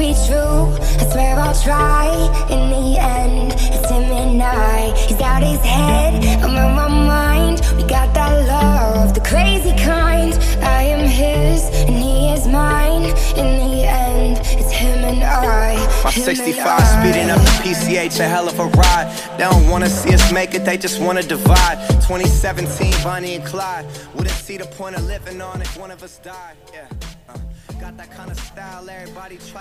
be true, I swear I'll try. In the end, it's him and I. He's out his head, I'm on my mind. We got that love, the crazy kind. I am his, and he is mine. In the end, it's him and I. My him 65 I. speeding up the PCH, a hell of a ride. They don't wanna see us make it, they just wanna divide. 2017, Bonnie and Clyde. Wouldn't see the point of living on if one of us died. Yeah.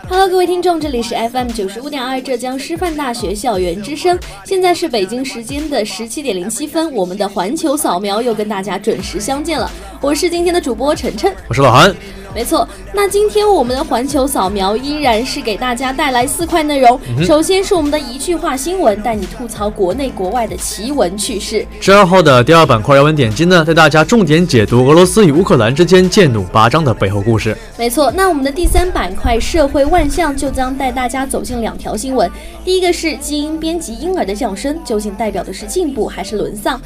Hello，各位听众，这里是 FM 九十五点二浙江师范大学校园之声，现在是北京时间的十七点零七分，我们的环球扫描又跟大家准时相见了，我是今天的主播晨晨。我是老韩。没错，那今天我们的环球扫描依然是给大家带来四块内容。首先是我们的一句话新闻，带你吐槽国内国外的奇闻趣事。十二号的第二板块要闻点击呢，带大家重点解读俄罗斯与乌克兰之间剑弩拔张的背后故事。没错，那我们的第三板块社会万象就将带大家走进两条新闻。第一个是基因编辑婴儿的降生，究竟代表的是进步还是沦丧？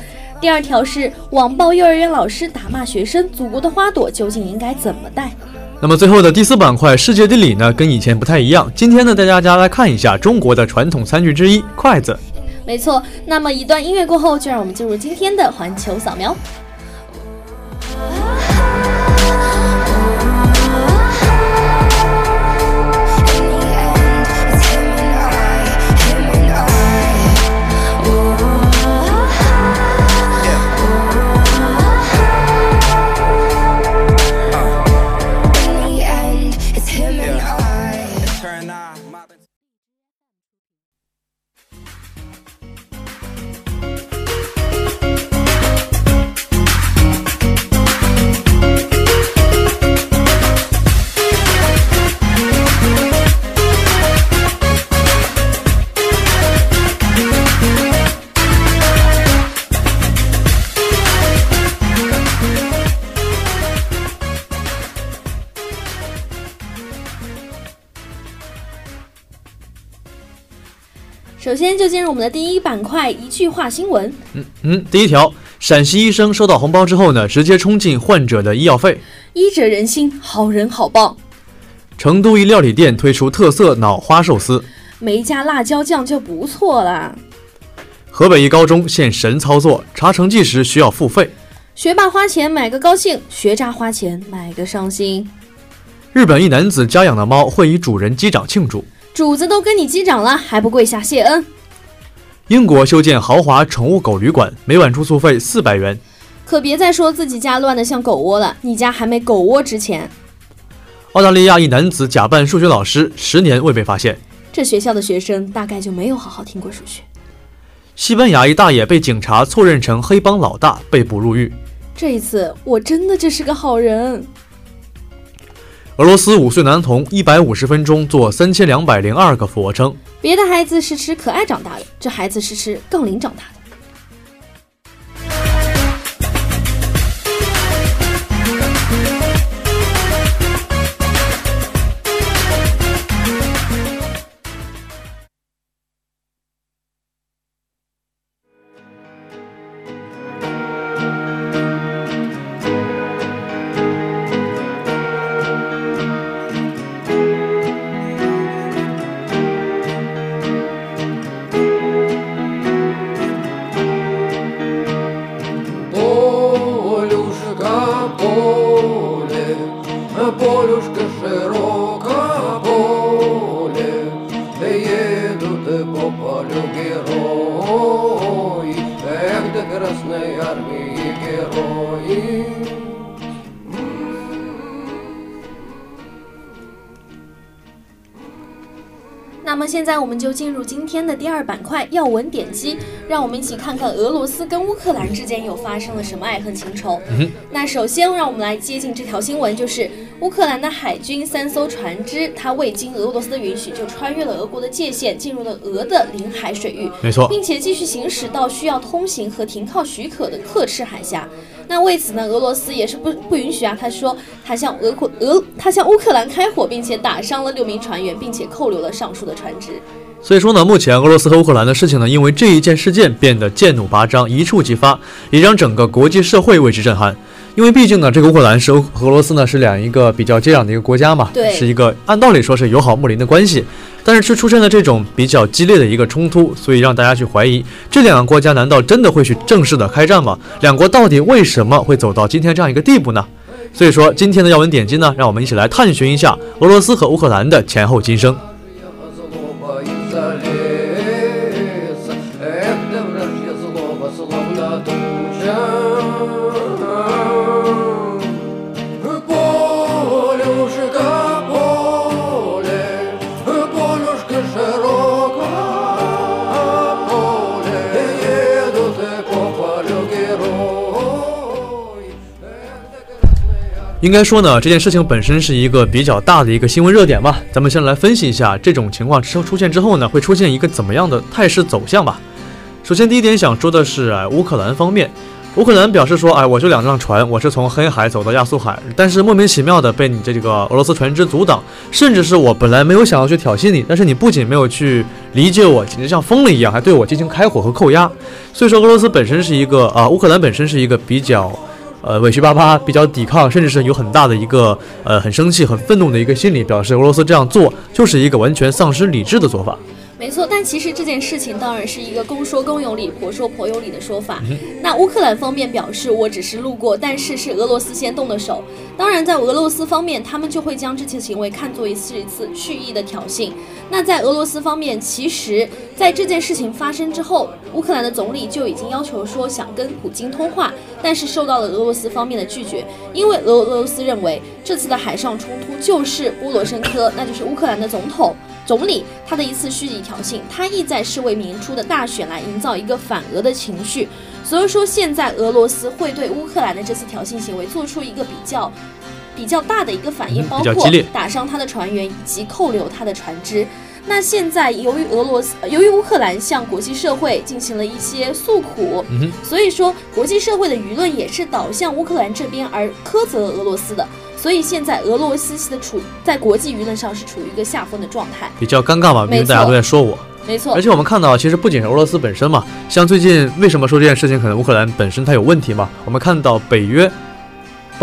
第二条是网暴幼儿园老师打骂学生，祖国的花朵究竟应该怎么带？那么最后的第四板块世界地理呢，跟以前不太一样。今天呢，带大家来看一下中国的传统餐具之一筷子。没错，那么一段音乐过后，就让我们进入今天的环球扫描。就进入我们的第一板块，一句话新闻。嗯嗯，第一条，陕西医生收到红包之后呢，直接冲进患者的医药费。医者仁心，好人好报。成都一料理店推出特色脑花寿司。没加辣椒酱就不错啦。河北一高中现神操作，查成绩时需要付费。学霸花钱买个高兴，学渣花钱买个伤心。日本一男子家养的猫会与主人击掌庆祝。主子都跟你击掌了，还不跪下谢恩？英国修建豪华宠物狗旅馆，每晚住宿费四百元。可别再说自己家乱得像狗窝了，你家还没狗窝值钱。澳大利亚一男子假扮数学老师，十年未被发现。这学校的学生大概就没有好好听过数学。西班牙一大爷被警察错认成黑帮老大，被捕入狱。这一次我真的只是个好人。俄罗斯五岁男童一百五十分钟做三千两百零二个俯卧撑。别的孩子是吃可爱长大的，这孩子是吃杠铃长大的。那么现在我们就进入今天的第二板块要闻点击，让我们一起看看俄罗斯跟乌克兰之间又发生了什么爱恨情仇。那首先让我们来接近这条新闻，就是乌克兰的海军三艘船只，它未经俄罗斯的允许就穿越了俄国的界限，进入了俄的领海水域，没错，并且继续行驶到需要通行和停靠许可的刻赤海峡。那为此呢，俄罗斯也是不不允许啊。他说，他向俄国俄他向乌克兰开火，并且打伤了六名船员，并且扣留了上述的船只。所以说呢，目前俄罗斯和乌克兰的事情呢，因为这一件事件变得剑弩拔张，一触即发，也让整个国际社会为之震撼。因为毕竟呢，这个乌克兰是俄和俄罗斯呢是两一个比较接壤的一个国家嘛，对是一个按道理说是友好睦邻的关系，但是却出现了这种比较激烈的一个冲突，所以让大家去怀疑这两个国家难道真的会去正式的开战吗？两国到底为什么会走到今天这样一个地步呢？所以说今天的要闻点击呢，让我们一起来探寻一下俄罗斯和乌克兰的前后今生。应该说呢，这件事情本身是一个比较大的一个新闻热点吧。咱们先来分析一下这种情况之后出现之后呢，会出现一个怎么样的态势走向吧。首先，第一点想说的是，哎，乌克兰方面，乌克兰表示说，哎，我就两辆船，我是从黑海走到亚速海，但是莫名其妙的被你这个俄罗斯船只阻挡，甚至是我本来没有想要去挑衅你，但是你不仅没有去理解我，简直像疯了一样，还对我进行开火和扣押。所以说，俄罗斯本身是一个啊、乌克兰本身是一个比较。呃，委屈巴巴，比较抵抗，甚至是有很大的一个呃很生气、很愤怒的一个心理，表示俄罗斯这样做就是一个完全丧失理智的做法。没错，但其实这件事情当然是一个公说公有理，婆说婆有理的说法。那乌克兰方面表示，我只是路过，但是是俄罗斯先动的手。当然，在俄罗斯方面，他们就会将这些行为看作一次一次蓄意的挑衅。那在俄罗斯方面，其实在这件事情发生之后，乌克兰的总理就已经要求说想跟普京通话，但是受到了俄罗斯方面的拒绝，因为俄俄罗斯认为这次的海上冲突就是波罗申科，那就是乌克兰的总统。总理他的一次蓄意挑衅，他意在是为明初的大选来营造一个反俄的情绪，所以说现在俄罗斯会对乌克兰的这次挑衅行为做出一个比较比较大的一个反应，包括打伤他的船员以及扣留他的船只。那现在由于俄罗斯，由于乌克兰向国际社会进行了一些诉苦，所以说国际社会的舆论也是导向乌克兰这边而苛责俄罗斯的。所以现在俄罗斯的处在国际舆论上是处于一个下风的状态。比较尴尬嘛，因为大家都在说我。没错而，且我们看到，其实不仅是俄罗斯本身嘛，像最近为什么说这件事情可能乌克兰本身它有问题嘛？我们看到北约，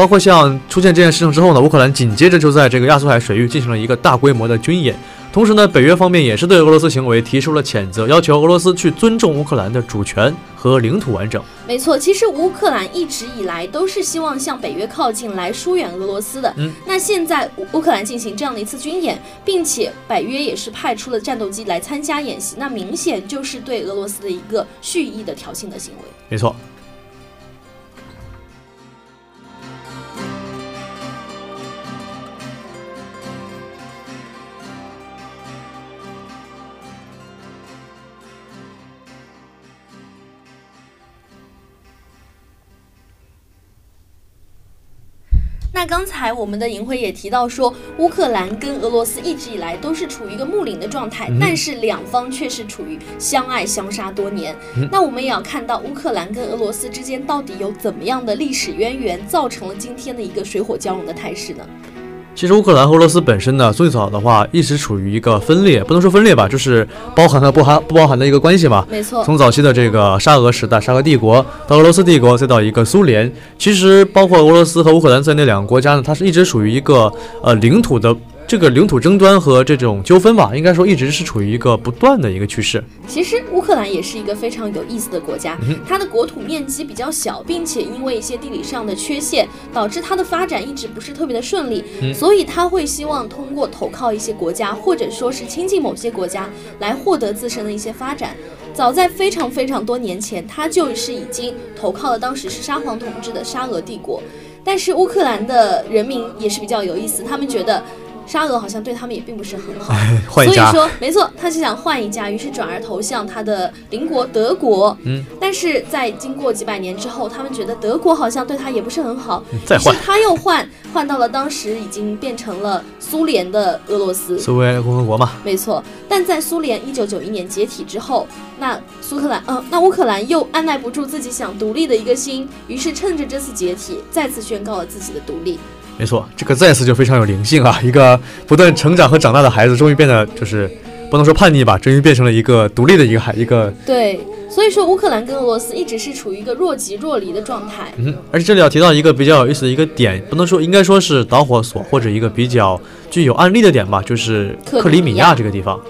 包括像出现这件事情之后呢，乌克兰紧接着就在这个亚速海水域进行了一个大规模的军演。同时呢，北约方面也是对俄罗斯行为提出了谴责，要求俄罗斯去尊重乌克兰的主权和领土完整。没错。其实乌克兰一直以来都是希望向北约靠近，来疏远俄罗斯的。嗯，那现在乌乌克兰进行这样的一次军演，并且北约也是派出了战斗机来参加演习，那明显就是对俄罗斯的一个蓄意的挑衅的行为。没错。那刚才我们的银辉也提到说，乌克兰跟俄罗斯一直以来都是处于一个睦邻的状态，嗯但是两方却是处于相爱相杀多年。嗯那我们也要看到乌克兰跟俄罗斯之间到底有怎么样的历史渊源，造成了今天的一个水火交融的态势呢？其实乌克兰和俄罗斯本身呢，最早的话一直处于一个分裂，不能说分裂吧，就是包含了不含不包含的一个关系嘛。没错，从早期的这个沙俄时代，沙俄帝国到俄罗斯帝国，再到一个苏联，其实包括俄罗斯和乌克兰在内两个国家呢，它是一直属于一个呃领土的这个领土争端和这种纠纷吧，应该说一直是处于一个不断的一个趋势。其实乌克兰也是一个非常有意思的国家，嗯它的国土面积比较小，并且因为一些地理上的缺陷，导致它的发展一直不是特别的顺利，嗯所以它会希望通过投靠一些国家，或者说是亲近某些国家，来获得自身的一些发展。早在非常非常多年前，它就是已经投靠了当时是沙皇统治的沙俄帝国。但是乌克兰的人民也是比较有意思，他们觉得沙俄好像对他们也并不是很好。换一家所以，说，没错，他是想换一家，于是转而投向他的邻国德国。嗯，但是在经过几百年之后，他们觉得德国好像对他也不是很好，再换于是他又换，换到了当时已经变成了苏联的俄罗斯。苏维埃共和国嘛，没错，但在苏联一九九一年解体之后，那苏克兰，呃，那乌克兰又按耐不住自己想独立的一个心，于是趁着这次解体，再次宣告了自己的独立。没错，这个再次就非常有灵性啊！一个不断成长和长大的孩子，终于变得就是不能说叛逆吧，终于变成了一个独立的一个孩一个。对，所以说乌克兰跟俄罗斯一直是处于一个若即若离的状态。嗯，而且这里要提到一个比较有意思的一个点，不能说应该说是导火索或者一个比较具有案例的点吧，就是克里米亚这个地方。克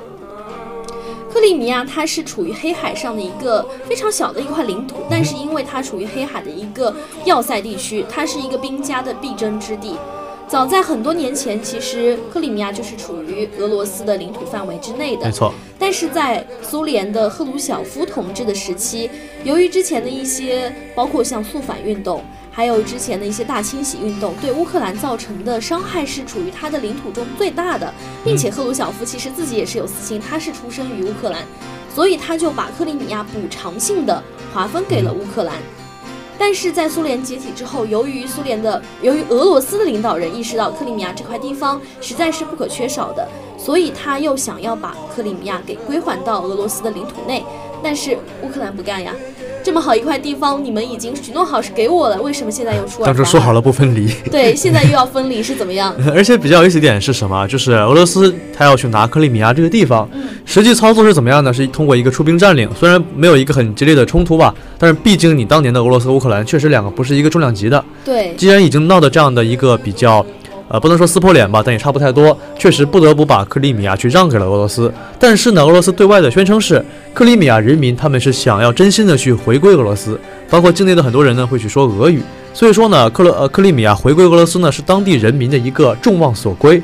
里米亚它是处于黑海上的一个非常小的一块领土，但是因为它处于黑海的一个要塞地区，它是一个兵家的必争之地。早在很多年前，其实克里米亚就是处于俄罗斯的领土范围之内的。没错，但是在苏联的赫鲁晓夫统治的时期，由于之前的一些，包括像肃反运动，还有之前的一些大清洗运动，对乌克兰造成的伤害是处于他的领土中最大的，并且赫鲁晓夫其实自己也是有私心，他是出生于乌克兰，所以他就把克里米亚补偿性的划分给了乌克兰。但是在苏联解体之后，由于苏联的，由于俄罗斯的领导人意识到克里米亚这块地方实在是不可缺少的，所以他又想要把克里米亚给归还到俄罗斯的领土内。但是乌克兰不干呀，这么好一块地方，你们已经许诺好是给我了，为什么现在又出尔？当初说好了不分离。对，现在又要分离是怎么样？而且比较有意思一点是什么？就是俄罗斯他要去拿克里米亚这个地方，实际操作是怎么样呢？是通过一个出兵占领，虽然没有一个很激烈的冲突吧，但是毕竟你当年的俄罗斯和乌克兰确实两个不是一个重量级的。对，既然已经闹的这样的一个比较，呃，不能说撕破脸吧，但也差不太多，确实不得不把克里米亚去让给了俄罗斯。但是呢，俄罗斯对外的宣称是克里米亚人民他们是想要真心的去回归俄罗斯，包括境内的很多人呢会去说俄语，所以说呢，克罗呃克里米亚回归俄罗斯呢是当地人民的一个众望所归。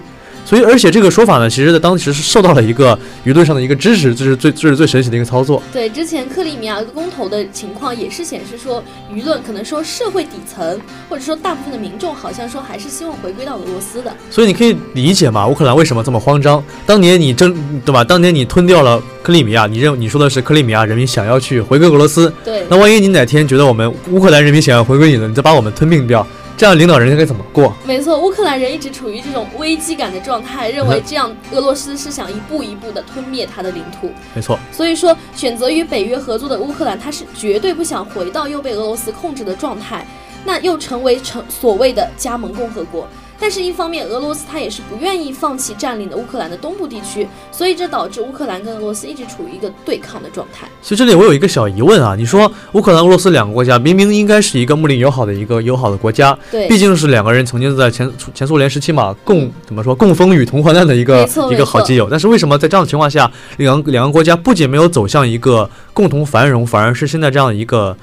所以，而且这个说法呢，其实在当时是受到了一个舆论上的一个支持，这是最这是最神奇的一个操作。对，之前克里米亚公投的情况也是显示说，舆论可能说社会底层或者说大部分的民众好像说还是希望回归到俄罗斯的。所以你可以理解嘛，乌克兰为什么这么慌张？当年你争对吧？当年你吞掉了克里米亚，你认你说的是克里米亚人民想要去回归俄罗斯，对，那万一你哪天觉得我们乌克兰人民想要回归你了，你再把我们吞并掉，这样领导人应该怎么过？没错，乌克兰人一直处于这种危机感的状态，认为这样俄罗斯是想一步一步的吞灭他的领土。没错，所以说，选择与北约合作的乌克兰，他是绝对不想回到又被俄罗斯控制的状态，那又成为成所谓的加盟共和国。但是，一方面，俄罗斯它也是不愿意放弃占领的乌克兰的东部地区，所以这导致乌克兰跟俄罗斯一直处于一个对抗的状态。所以这里我有一个小疑问啊，你说乌克兰、俄罗斯两个国家明明应该是一个睦邻友好的一个友好的国家，对，毕竟是两个人曾经在前前苏联时期嘛，共怎么说共风雨同患难的一个一个好基友。但是为什么在这样的情况下，两个两个国家不仅没有走向一个共同繁荣，反而是现在这样一个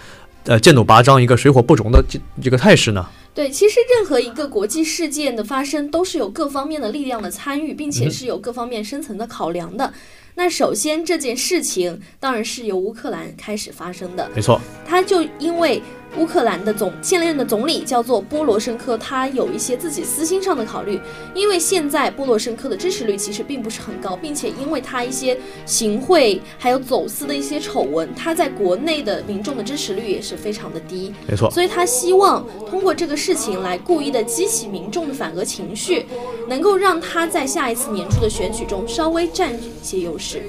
呃剑弩拔张、一个水火不容的这这个态势呢？对，其实任何一个国际事件的发生，都是有各方面的力量的参与，并且是有各方面深层的考量的。那首先这件事情当然是由乌克兰开始发生的，没错，他就因为乌克兰的总现任的总理叫做波罗申科，他有一些自己私心上的考虑，因为现在波罗申科的支持率其实并不是很高，并且因为他一些行贿还有走私的一些丑闻，他在国内的民众的支持率也是非常的低，没错。所以他希望通过这个事情来故意的激起民众的反俄情绪，能够让他在下一次年初的选举中稍微占据一些优势。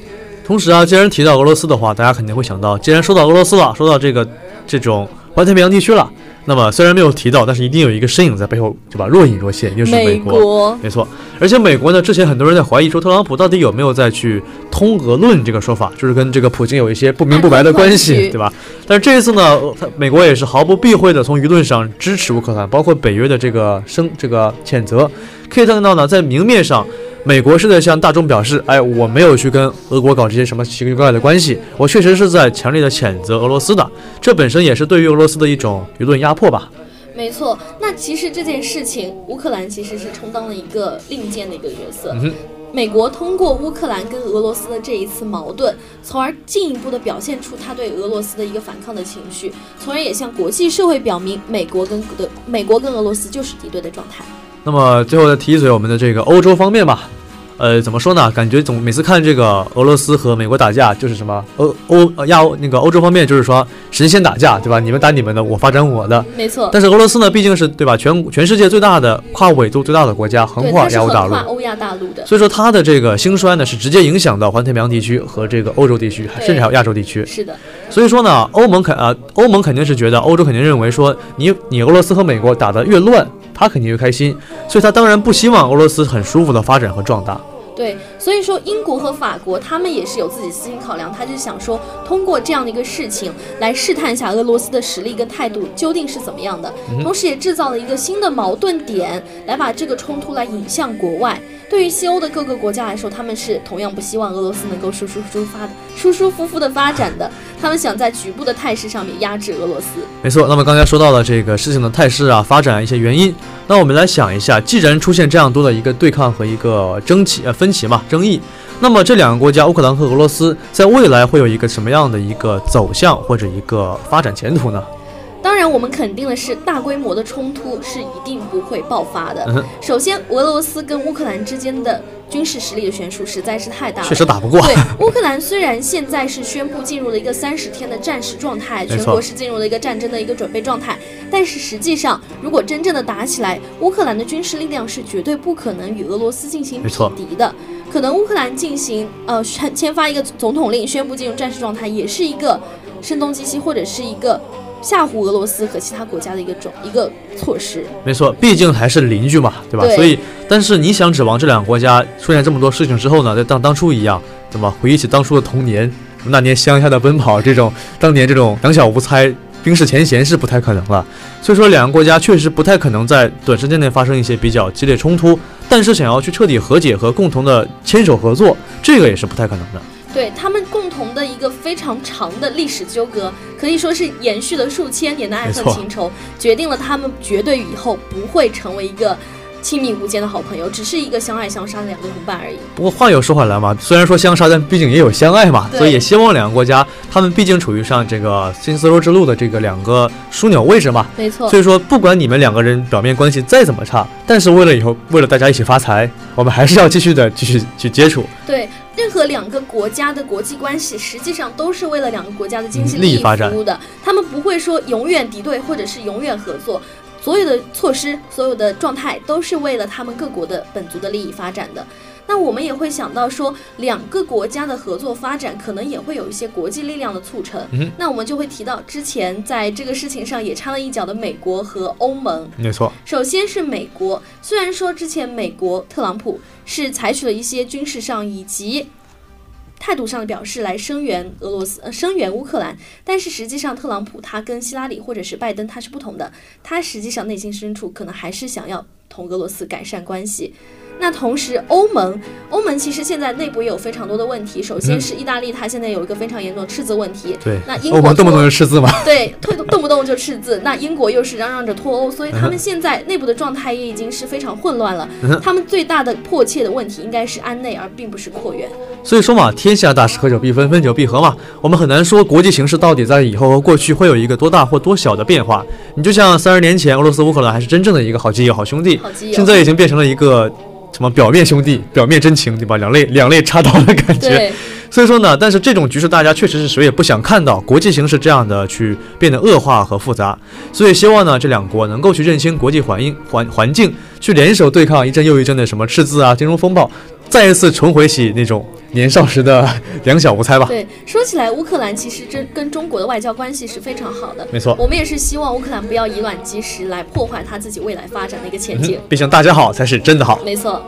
同时啊，既然提到俄罗斯的话，大家肯定会想到，既然说到俄罗斯了，说到这个这种环太平洋地区了，那么虽然没有提到，但是一定有一个身影在背后，对吧？若隐若现，就是美国。国没错，而且美国呢，之前很多人在怀疑说，特朗普到底有没有在去通俄论这个说法，就是跟这个普京有一些不明不白的关系，对吧？但是这一次呢，美国也是毫不避讳的从舆论上支持乌克兰，包括北约的这个声这个谴责，可以看到呢，在明面上。美国是在向大众表示，哎，我没有去跟俄国搞这些什么奇奇怪怪的关系，我确实是在强烈的谴责俄罗斯的，这本身也是对于俄罗斯的一种舆论压迫吧。没错，那其实这件事情，乌克兰其实是充当了一个令箭的一个角色。嗯哼美国通过乌克兰跟俄罗斯的这一次矛盾，从而进一步的表现出他对俄罗斯的一个反抗的情绪，从而也向国际社会表明，美国跟的美国跟俄罗斯就是敌对的状态。那么最后再提一嘴我们的这个欧洲方面吧。呃，怎么说呢？感觉总每次看这个俄罗斯和美国打架，就是什么欧欧呃亚欧那个欧洲方面，就是说神仙打架，对吧？你们打你们的，我发展我的。没错，但是俄罗斯呢，毕竟是对吧？全全世界最大的跨纬度最大的国家，横，跨亚欧大陆。欧亚大陆的。所以说它的这个兴衰呢，是直接影响到环太平洋地区和这个欧洲地区，甚至还有亚洲地区。是的，所以说呢，欧盟肯啊、欧盟肯定是觉得，欧洲肯定认为说，你你俄罗斯和美国打得越乱，他肯定越开心，所以他当然不希望俄罗斯很舒服的发展和壮大。对，所以说英国和法国他们也是有自己私心考量，他就想说通过这样的一个事情来试探一下俄罗斯的实力跟态度究竟是怎么样的，同时也制造了一个新的矛盾点，来把这个冲突来引向国外。对于西欧的各个国家来说，他们是同样不希望俄罗斯能够舒舒舒发的舒舒服服的发展的，他们想在局部的态势上面压制俄罗斯。没错，那么刚才说到了这个事情的态势啊，发展一些原因，那我们来想一下，既然出现这样多的一个对抗和一个争起呃分歧嘛争议，那么这两个国家乌克兰和俄罗斯在未来会有一个什么样的一个走向或者一个发展前途呢？当然，我们肯定的是，大规模的冲突是一定不会爆发的。嗯首先，俄罗斯跟乌克兰之间的军事实力的悬殊实在是太大了。确实打不过。对，乌克兰虽然现在是宣布进入了一个三十天的战时状态，全国是进入了一个战争的一个准备状态，但是实际上，如果真正的打起来，乌克兰的军事力量是绝对不可能与俄罗斯进行匹敌的。可能乌克兰进行呃签签发一个总统令，宣布进入战时状态，也是一个声东击西或者是一个吓唬俄罗斯和其他国家的一个种一个措施。没错，毕竟还是邻居嘛，对吧？对所以，但是你想指望这两个国家出现这么多事情之后呢，再当当初一样，怎么回忆起当初的童年，那年乡下的奔跑，这种当年这种两小无猜、冰释前嫌是不太可能了。所以说，两个国家确实不太可能在短时间内发生一些比较激烈冲突，但是想要去彻底和解和共同的牵手合作，这个也是不太可能的。对他们共同的一个非常长的历史纠葛，可以说是延续了数千年的爱恨情仇，决定了他们绝对以后不会成为一个亲密无间的好朋友，只是一个相爱相杀的两个同伴而已。不过话又说回来嘛，虽然说相杀，但毕竟也有相爱嘛，所以也希望两个国家，他们毕竟处于上这个新丝绸之路的这个两个枢纽位置嘛，没错所，以说不管你们两个人表面关系再怎么差，但是为了以后为了大家一起发财，我们还是要继续的继续去接触。对任何两个国家的国际关系，实际上都是为了两个国家的经济嗯利益发展服务的，他们不会说永远敌对或者是永远合作。所有的措施、所有的状态都是为了他们各国的本族的利益发展的。那我们也会想到说，两个国家的合作发展可能也会有一些国际力量的促成。嗯那我们就会提到之前在这个事情上也插了一脚的美国和欧盟。没错，首先是美国，虽然说之前美国特朗普是采取了一些军事上以及态度上的表示来声援俄罗斯、呃声援乌克兰，但是实际上特朗普他跟希拉里或者是拜登他是不同的，他实际上内心深处可能还是想要同俄罗斯改善关系。那同时，欧盟，欧盟其实现在内部也有非常多的问题。首先嗯是意大利，它现在有一个非常严重的赤字问题。对那英，国欧盟动不动就赤字嘛，对，动动不动就赤字。那英国又是嚷嚷着脱欧，所以他嗯们现在内部的状态也已经是非常混乱了嗯。他们最大的迫切的问题应该是安内，而并不是扩员。所以说嘛，天下大事，合久必分，分久必合嘛。我们很难说国际形势到底在以后和过去会有一个多大或多小的变化。你就像三十年前，俄罗斯、乌克兰还是真正的一个好基友、好兄弟，现在已经变成了一个什么表面兄弟、表面真情，对吧？两肋两肋插刀的感觉。对，所以说呢，但是这种局势大家确实是谁也不想看到国际形势这样的去变得恶化和复杂，所以希望呢这两国能够去认清国际环境环环境，去联手对抗一阵又一阵的什么赤字啊、金融风暴，再一次重回起那种年少时的两小无猜吧。对，说起来，乌克兰其实真跟中国的外交关系是非常好的。没错我们也是希望乌克兰不要以卵击石，来破坏他自己未来发展的一个前景。毕竟大家好才是真的好。没错。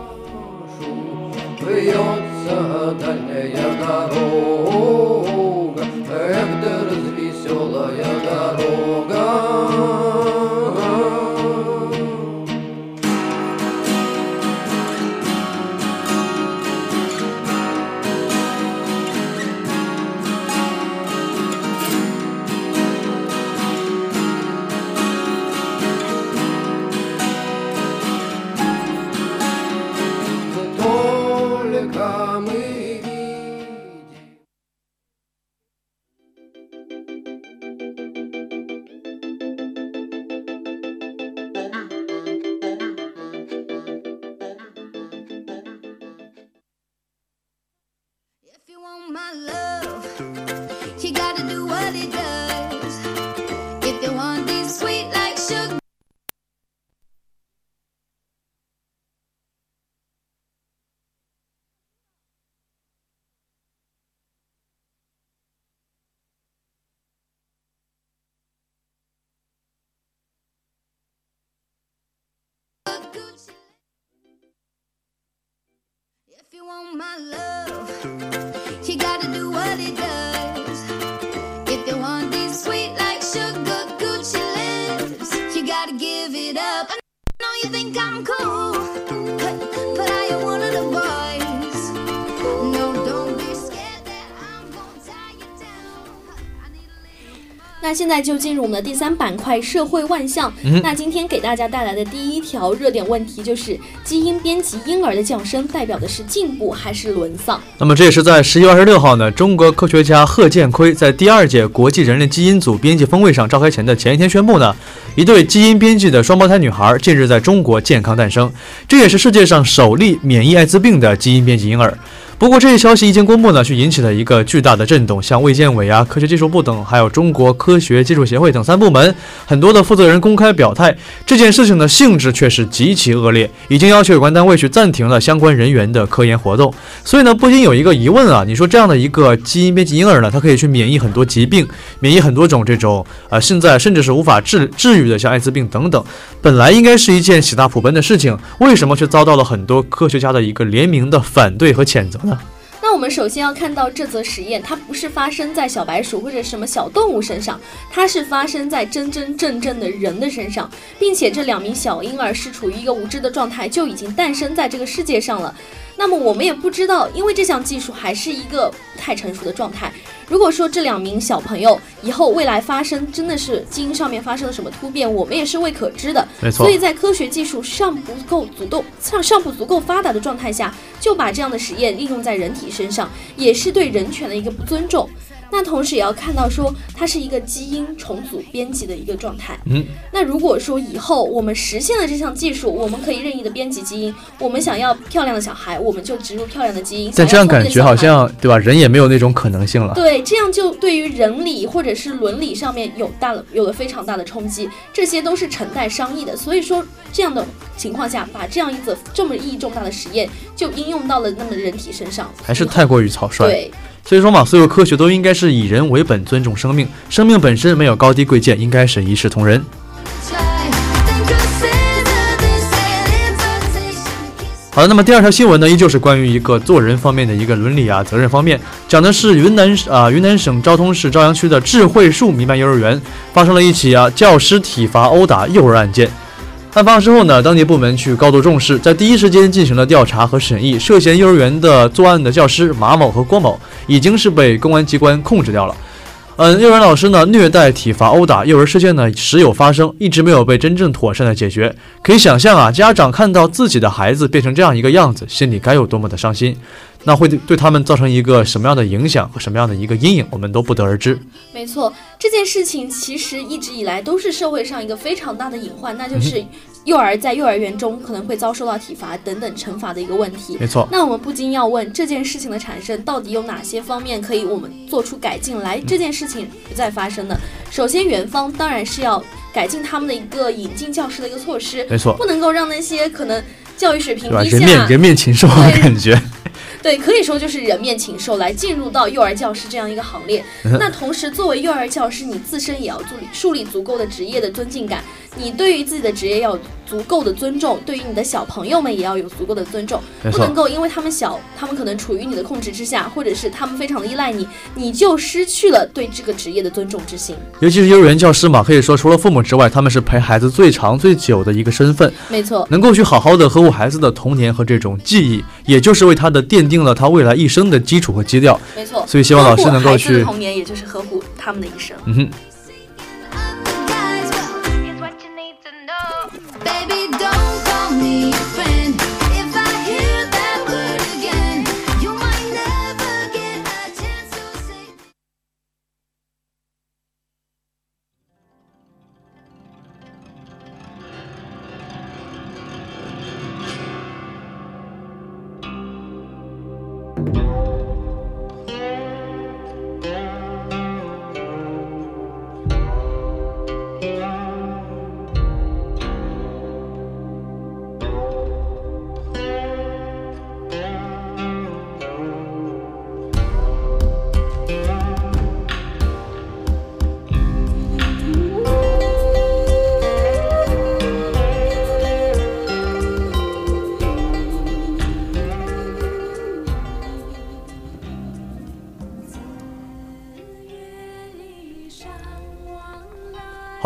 Вьется дальняя дорога, Эх, да развеселая дорога. You want my love, you gotta do what it does. 那现在就进入我们的第三板块社会万象。嗯那今天给大家带来的第一条热点问题就是：基因编辑婴儿的降生代表的是进步还是沦丧？那么这也是在十一月二十六号呢，中国科学家贺建奎在第二届国际人类基因组编辑峰会上召开前的前一天宣布呢，一对基因编辑的双胞胎女孩近日在中国健康诞生，这也是世界上首例免疫艾滋病的基因编辑婴儿。不过这一消息一经公布呢，却引起了一个巨大的震动，像卫健委啊、科学技术部等，还有中国科学技术协会等三部门，很多的负责人公开表态，这件事情的性质却是极其恶劣，已经要求有关单位去暂停了相关人员的科研活动。所以呢，不禁有一个疑问啊，你说这样的一个基因编辑婴儿呢，它可以去免疫很多疾病，免疫很多种这种呃现在甚至是无法治治愈的，像艾滋病等等，本来应该是一件喜大普奔的事情，为什么却遭到了很多科学家的一个联名的反对和谴责那我们首先要看到这则实验，它不是发生在小白鼠或者什么小动物身上，它是发生在真真正正的人的身上，并且这两名小婴儿是处于一个无知的状态，就已经诞生在这个世界上了。那么我们也不知道，因为这项技术还是一个不太成熟的状态。如果说这两名小朋友以后未来发生真的是基因上面发生了什么突变，我们也是未可知的。没错所以在科学技术尚不够足够、尚尚不足够发达的状态下，就把这样的实验应用在人体身上，也是对人权的一个不尊重。那同时也要看到说，它是一个基因重组编辑的一个状态。嗯，那如果说以后我们实现了这项技术，我们可以任意的编辑基因，我们想要漂亮的小孩，我们就植入漂亮的基因。但这样感觉好像对吧？人也没有那种可能性了。对，这样就对于人理或者是伦理上面有大了有了非常大的冲击，这些都是成待商议的。所以说，这样的情况下，把这样一则这么意义重大的实验就应用到了那么人体身上，还是太过于草率。对。所以说嘛，所有科学都应该是以人为本，尊重生命。生命本身没有高低贵贱，应该是一视同仁。好的，那么第二条新闻呢，依旧是关于一个做人方面的一个伦理啊责任方面，讲的是云南啊、云南省昭通市昭阳区的智慧树民办幼儿园发生了一起啊教师体罚殴打幼儿案件。案发之后呢，当地部门去高度重视，在第一时间进行了调查和审议。涉嫌幼儿园的作案的教师马某和郭某已经是被公安机关控制掉了。嗯，幼儿园老师呢虐待、体罚、殴打幼儿事件呢时有发生，一直没有被真正妥善的解决。可以想象啊，家长看到自己的孩子变成这样一个样子，心里该有多么的伤心，那会对对他们造成一个什么样的影响和什么样的一个阴影，我们都不得而知。没错，这件事情其实一直以来都是社会上一个非常大的隐患，那就是幼儿在幼儿园中可能会遭受到体罚等等惩罚的一个问题。没错，那我们不禁要问，这件事情的产生到底有哪些方面可以我们做出改进来，这件事情不再发生呢？首先，园方当然是要改进他们的一个引进教师的一个措施，没错，不能够让那些可能教育水平？低下，人面人面禽兽的感觉。对，可以说就是人面禽兽来进入到幼儿教师这样一个行列。那同时，作为幼儿教师，你自身也要树立树立足够的职业的尊敬感。你对于自己的职业要有足够的尊重，对于你的小朋友们也要有足够的尊重，不能够因为他们小，他们可能处于你的控制之下，或者是他们非常的依赖你，你就失去了对这个职业的尊重之心。尤其是幼儿园教师嘛，可以说除了父母之外，他们是陪孩子最长最久的一个身份，没错，能够去好好的呵护孩子的童年和这种记忆，也就是为他的奠定了他未来一生的基础和基调。没错。所以希望老师能够去童年，也就是呵护他们的一生。嗯哼。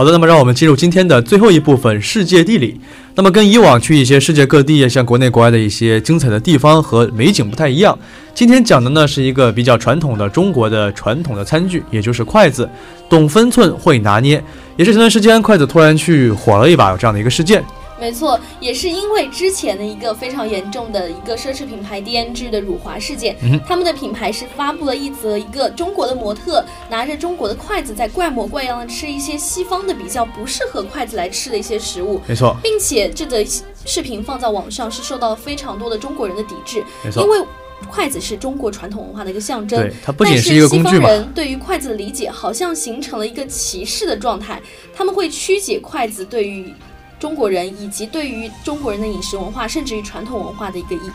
好的，那么让我们进入今天的最后一部分——世界地理。那么跟以往去一些世界各地，像国内国外的一些精彩的地方和美景不太一样。今天讲的呢是一个比较传统的中国的传统的餐具，也就是筷子，懂分寸，会拿捏，也是前段时间筷子突然去火了一把，有这样的一个事件。没错，也是因为之前的一个非常严重的一个奢侈品牌 DNG 的辱华事件，嗯他们的品牌是发布了一则一个中国的模特拿着中国的筷子在怪模怪样的吃一些西方的比较不适合筷子来吃的一些食物，没错，并且这则视频放在网上是受到了非常多的中国人的抵制，没错。因，为筷子是中国传统文化的一个象征。对，它不仅但是一个工具嘛，西方人对于筷子的理解好像形成了一个歧视的状态，他们会曲解筷子对于中国人以及对于中国人的饮食文化，甚至于传统文化的一个意义。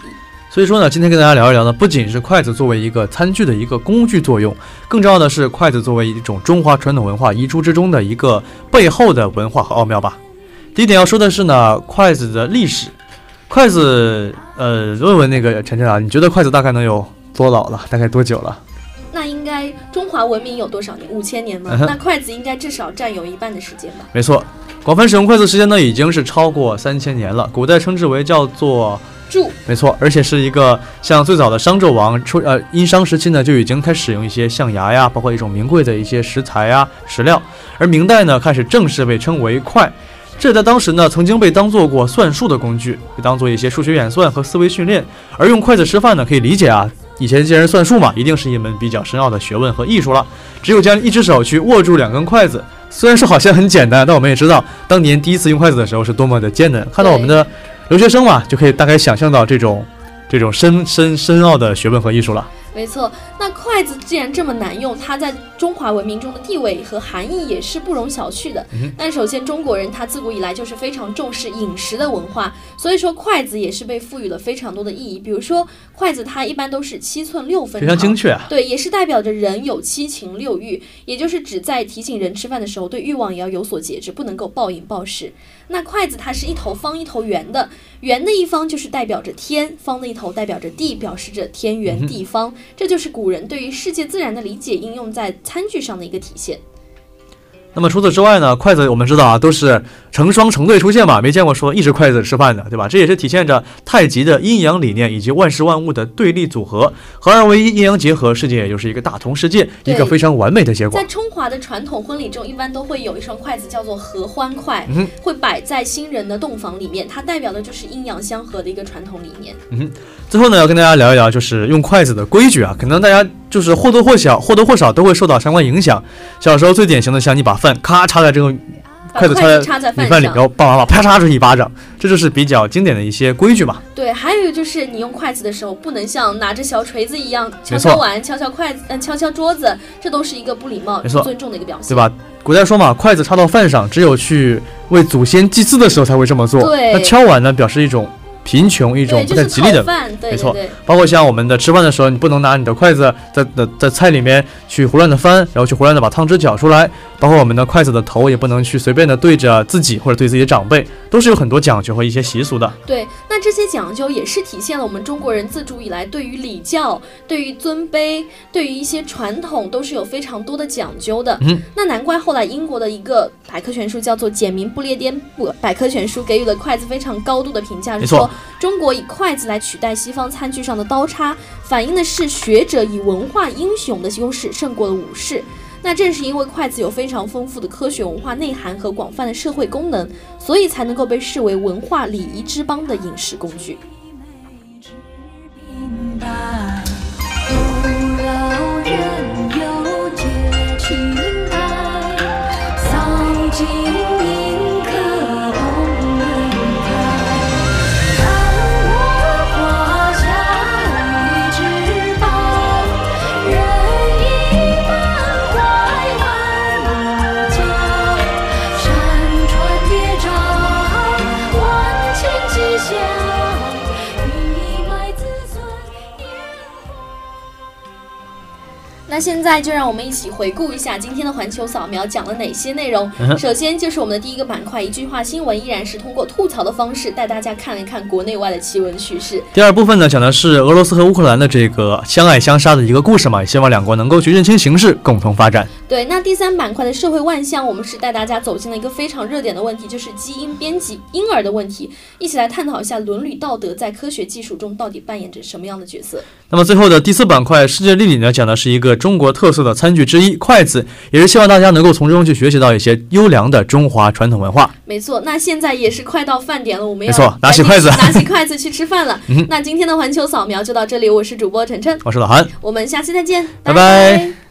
所以说呢，今天跟大家聊一聊呢，不仅是筷子作为一个餐具的一个工具作用，更重要的是筷子作为一种中华传统文化遗珠之中的一个背后的文化和奥妙吧。第一点要说的是呢，筷子的历史。筷子，呃，问问那个晨晨啊，你觉得筷子大概能有多老了？大概多久了？那应该中华文明有多少年？五千年吗？嗯那筷子应该至少占有一半的时间吧？没错，广泛使用筷子时间呢已经是超过三千年了，古代称之为叫做箸没错，而且是一个像最早的商纣王出呃殷商时期呢就已经开始使用一些象牙呀，包括一种名贵的一些食材呀食料，而明代呢开始正式被称为筷。这在当时呢，曾经被当做过算术的工具，被当做一些数学演算和思维训练。而用筷子吃饭呢，可以理解啊，以前既然算术嘛，一定是一门比较深奥的学问和艺术了。只有将一只手去握住两根筷子，虽然说好像很简单，但我们也知道，当年第一次用筷子的时候是多么的艰难。看到我们的留学生嘛，就可以大概想象到这种这种深深深奥的学问和艺术了。没错，那筷子既然这么难用，它在中华文明中的地位和含义也是不容小觑的。嗯但首先，中国人他自古以来就是非常重视饮食的文化，所以说筷子也是被赋予了非常多的意义。比如说，筷子它一般都是七寸六分非常长，精确啊！对，也是代表着人有七情六欲，也就是指在提醒人吃饭的时候，对欲望也要有所节制，不能够暴饮暴食。那筷子它是一头方一头圆的，圆的一方就是代表着天，方的一头代表着地，表示着天圆地方。这就是古人对于世界自然的理解，应用在餐具上的一个体现。那么除此之外呢，筷子我们知道啊，都是成双成对出现嘛，没见过说一只筷子吃饭的，对吧？这也是体现着太极的阴阳理念以及万事万物的对立组合，合二为一，阴阳结合，世界也就是一个大同世界，一个非常完美的结果在。中华的传统婚礼中，一般都会有一双筷子叫做合欢筷，嗯会摆在新人的洞房里面，它代表的就是阴阳相合的一个传统理念。嗯最后呢，要跟大家聊一聊，就是用筷子的规矩啊，可能大家就是或多或少、或多或少都会受到相关影响。小时候最典型的，像你把饭咔插在这个筷子插在米饭里，上然后爸爸妈妈啪嚓就是一巴掌，这就是比较经典的一些规矩嘛。对，还有就是你用筷子的时候，不能像拿着小锤子一样敲敲碗、敲敲筷子、嗯、敲敲桌子，这都是一个不礼貌、没尊重的一个表现，对？吧？古代说嘛，筷子插到饭上，只有去为祖先祭祀的时候才会这么做。对那敲碗呢，表示一种贫穷，一种对，不太吉利的。讨饭，对没错。包括像我们的吃饭的时候，你不能拿你的筷子在在在菜里面去胡乱的翻，然后去胡乱的把汤汁搅出来。包括我们的筷子的头也不能去随便的对着自己或者对自己的长辈，都是有很多讲究和一些习俗的。对，那这些讲究也是体现了我们中国人自古以来对于礼教、对于尊卑、对于一些传统都是有非常多的讲究的。嗯，那难怪后来英国的一个百科全书叫做《简明不列颠不百科全书》给予了筷子非常高度的评价，没错是说中国以筷子来取代西方餐具上的刀叉，反映的是学者以文化英雄的优势胜过了武士。那正是因为筷子有非常丰富的科学文化内涵和广泛的社会功能，所以才能够被视为文化礼仪之邦的饮食工具。明白，那现在就让我们一起回顾一下今天的环球扫描讲了哪些内容。首先就是我们的第一个板块，一句话新闻，依然是通过吐槽的方式带大家看一看国内外的奇闻趣事。第二部分呢，讲的是俄罗斯和乌克兰的这个相爱相杀的一个故事嘛，也希望两国能够去认清形势，共同发展。对，那第三板块的社会万象，我们是带大家走进了一个非常热点的问题，就是基因编辑婴儿的问题，一起来探讨一下伦理道德在科学技术中到底扮演着什么样的角色。那么最后的第四板块世界地理呢，讲的是一个中国特色的餐具之一——筷子，也是希望大家能够从中去学习到一些优良的中华传统文化。没错，那现在也是快到饭点了，我们要没错拿起筷子 拿起筷子去吃饭了。嗯那今天的环球扫描就到这里，我是主播晨晨，我是老韩。我们下期再见，拜拜